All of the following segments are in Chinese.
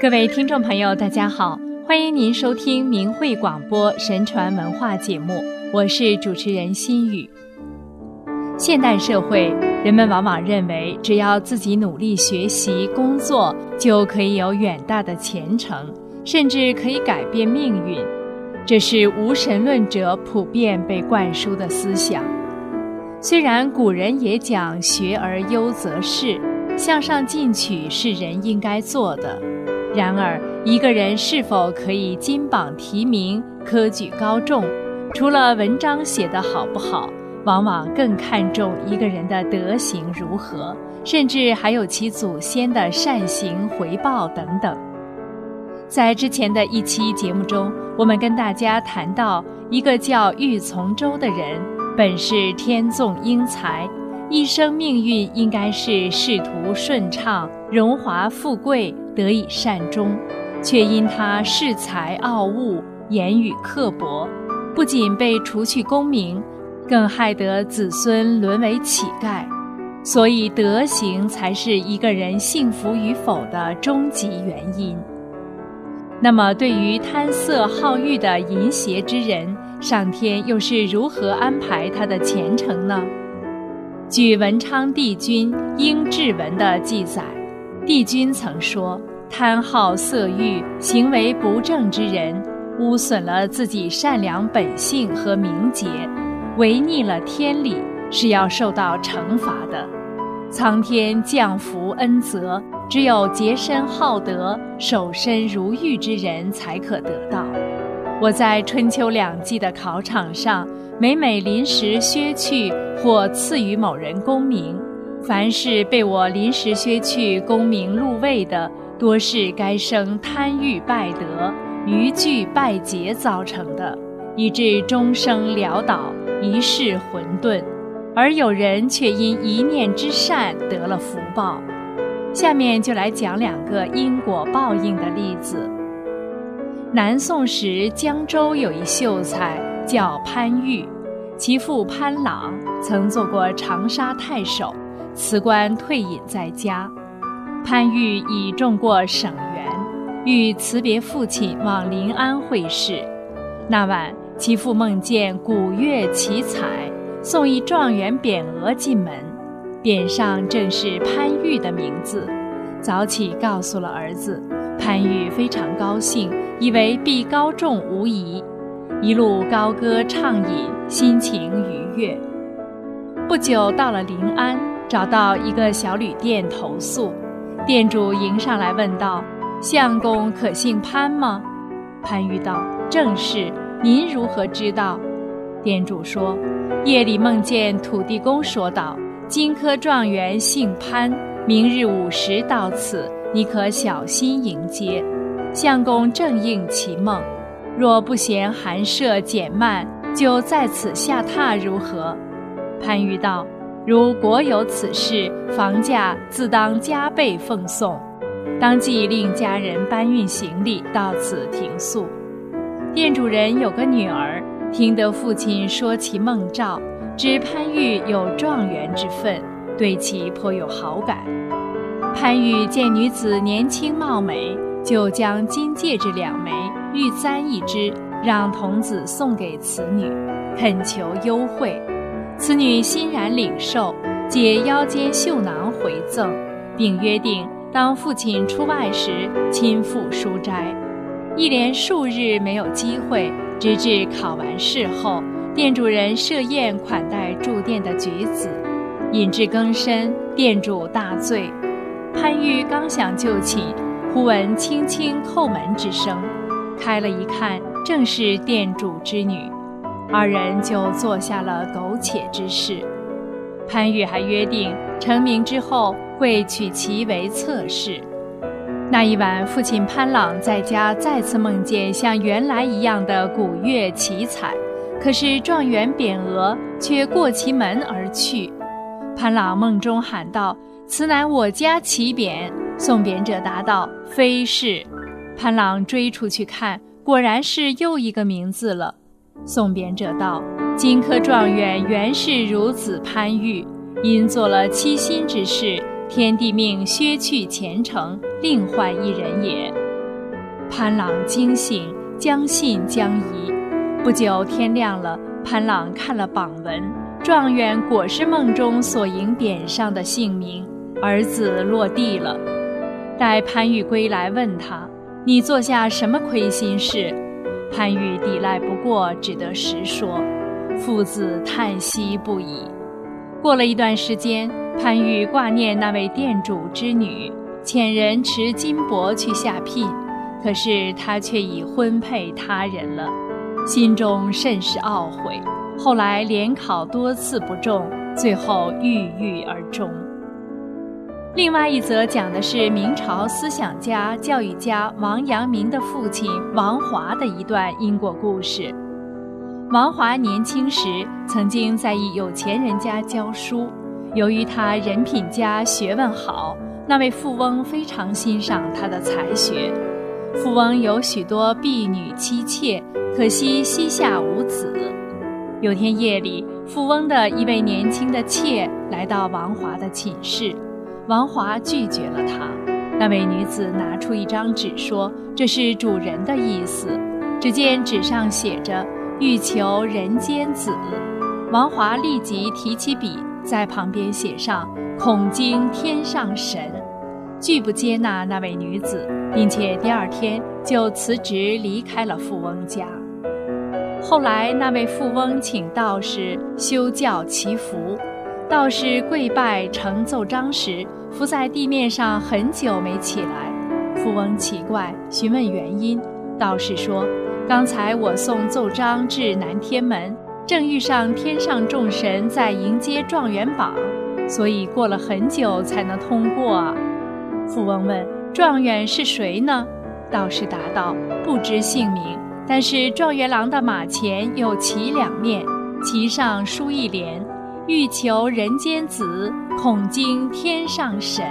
各位听众朋友，大家好，欢迎您收听明慧广播神传文化节目，我是主持人心雨。现代社会，人们往往认为只要自己努力学习、工作，就可以有远大的前程，甚至可以改变命运。这是无神论者普遍被灌输的思想。虽然古人也讲“学而优则仕”，向上进取是人应该做的。然而，一个人是否可以金榜题名、科举高中，除了文章写得好不好，往往更看重一个人的德行如何，甚至还有其祖先的善行回报等等。在之前的一期节目中，我们跟大家谈到一个叫郁从周的人，本是天纵英才。一生命运应该是仕途顺畅、荣华富贵得以善终，却因他恃才傲物、言语刻薄，不仅被除去功名，更害得子孙沦为乞丐。所以，德行才是一个人幸福与否的终极原因。那么，对于贪色好欲的淫邪之人，上天又是如何安排他的前程呢？据文昌帝君英志文的记载，帝君曾说：“贪好色欲、行为不正之人，污损了自己善良本性和名节，违逆了天理，是要受到惩罚的。苍天降福恩泽，只有洁身好德、守身如玉之人才可得到。”我在春秋两季的考场上。每每临时削去或赐予某人功名，凡是被我临时削去功名禄位的，多是该生贪欲败德、愚惧败节造成的，以致终生潦倒，一世混沌；而有人却因一念之善得了福报。下面就来讲两个因果报应的例子。南宋时，江州有一秀才。叫潘玉，其父潘朗曾做过长沙太守，辞官退隐在家。潘玉已中过省员，欲辞别父亲往临安会试。那晚，其父梦见古乐奇彩，送一状元匾额进门，匾上正是潘玉的名字。早起告诉了儿子，潘玉非常高兴，以为必高中无疑。一路高歌畅饮，心情愉悦。不久到了临安，找到一个小旅店投宿，店主迎上来问道：“相公可姓潘吗？”潘玉道：“正是。您如何知道？”店主说：“夜里梦见土地公说道，金科状元姓潘，明日午时到此，你可小心迎接。相公正应其梦。”若不嫌寒舍减慢，就在此下榻如何？潘玉道：“如果有此事，房价自当加倍奉送。”当即令家人搬运行李到此停宿。店主人有个女儿，听得父亲说其梦兆，知潘玉有状元之分，对其颇有好感。潘玉见女子年轻貌美，就将金戒指两枚。玉簪一只，让童子送给此女，恳求优惠。此女欣然领受，解腰间绣囊回赠，并约定当父亲出外时亲赴书斋。一连数日没有机会，直至考完试后，店主人设宴款待住店的举子。饮至更深，店主大醉，潘玉刚想就寝，忽闻轻轻叩门之声。开了一看，正是店主之女，二人就做下了苟且之事。潘玉还约定成名之后会娶其为侧室。那一晚，父亲潘朗在家再次梦见像原来一样的古乐奇彩，可是状元匾额却过其门而去。潘朗梦中喊道：“此乃我家奇匾。”送匾者答道：“非是。”潘郎追出去看，果然是又一个名字了。送匾者道：“金科状元原是孺子潘玉，因做了欺心之事，天帝命削去前程，另换一人也。”潘郎惊醒，将信将疑。不久天亮了，潘郎看了榜文，状元果是梦中所迎匾上的姓名，儿子落地了。待潘玉归来，问他：“你做下什么亏心事？”潘玉抵赖不过，只得实说。父子叹息不已。过了一段时间，潘玉挂念那位店主之女，遣人持金帛去下聘，可是他却已婚配他人了，心中甚是懊悔。后来联考多次不中，最后郁郁而终。另外一则讲的是明朝思想家、教育家王阳明的父亲王华的一段因果故事。王华年轻时曾经在一有钱人家教书，由于他人品佳、学问好，那位富翁非常欣赏他的才学。富翁有许多婢女妻妾，可惜膝下无子。有天夜里，富翁的一位年轻的妾来到王华的寝室，王华拒绝了他。那位女子拿出一张纸说：“这是主人的意思。”只见纸上写着。欲求人间子，王华立即提起笔，在旁边写上“恐惊天上神”，拒不接纳那位女子，并且第二天就辞职离开了富翁家。后来，那位富翁请道士修教祈福，道士跪拜呈奏章时，伏在地面上很久没起来。富翁奇怪，询问原因，道士说。刚才我送奏章至南天门，正遇上天上众神在迎接状元榜，所以过了很久才能通过啊。富翁问：“状元是谁呢？”道士答道：“不知姓名，但是状元郎的马前有旗两面，旗上书一联：‘欲求人间子，恐惊天上神。’”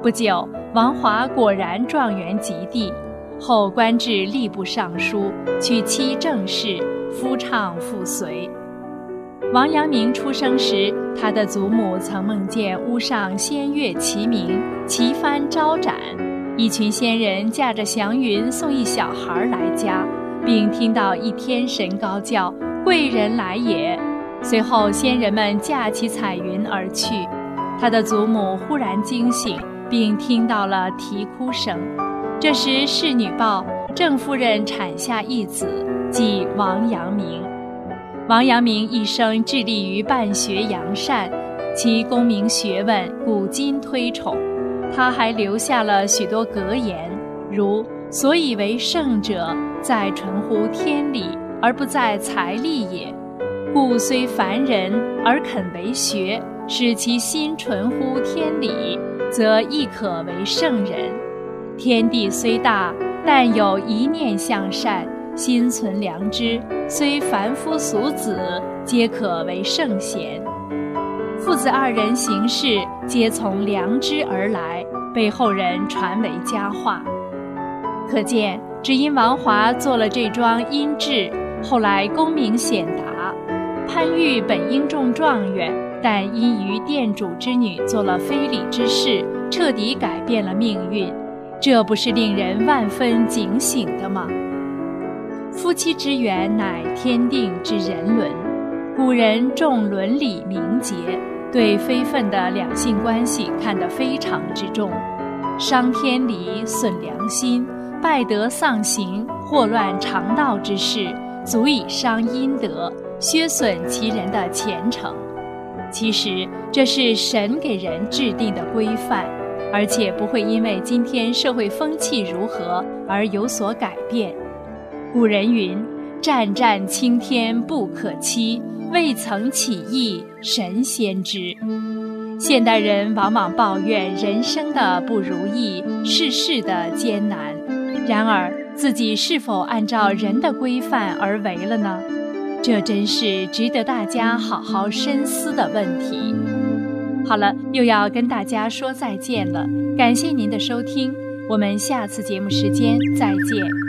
不久，王华果然状元及第。后官至吏部尚书，娶妻郑氏，夫唱妇随。王阳明出生时，他的祖母曾梦见屋上仙乐齐鸣，旗幡招展，一群仙人驾着祥云送一小孩来家，并听到一天神高叫：“贵人来也！”随后仙人们驾起彩云而去。他的祖母忽然惊醒，并听到了啼哭声。这时侍女报郑夫人产下一子，即王阳明。王阳明一生致力于办学扬善，其功名学问古今推崇。他还留下了许多格言，如“所以为圣者，在纯乎天理，而不在财力也。故虽凡人，而肯为学，使其心纯乎天理，则亦可为圣人。”天地虽大，但有一念向善，心存良知，虽凡夫俗子，皆可为圣贤。父子二人行事皆从良知而来，被后人传为佳话。可见，只因王华做了这桩阴质，后来功名显达。潘玉本应中状元，但因与店主之女做了非礼之事，彻底改变了命运。这不是令人万分警醒的吗？夫妻之缘乃天定之人伦，古人重伦理名节，对非分的两性关系看得非常之重。伤天理、损良心、败德丧行、祸乱常道之事，足以伤阴德，削损其人的前程。其实，这是神给人制定的规范。而且不会因为今天社会风气如何而有所改变。古人云：“战战青天不可欺，未曾起义神先知。”现代人往往抱怨人生的不如意，世事的艰难。然而，自己是否按照人的规范而为了呢？这真是值得大家好好深思的问题。好了，又要跟大家说再见了。感谢您的收听，我们下次节目时间再见。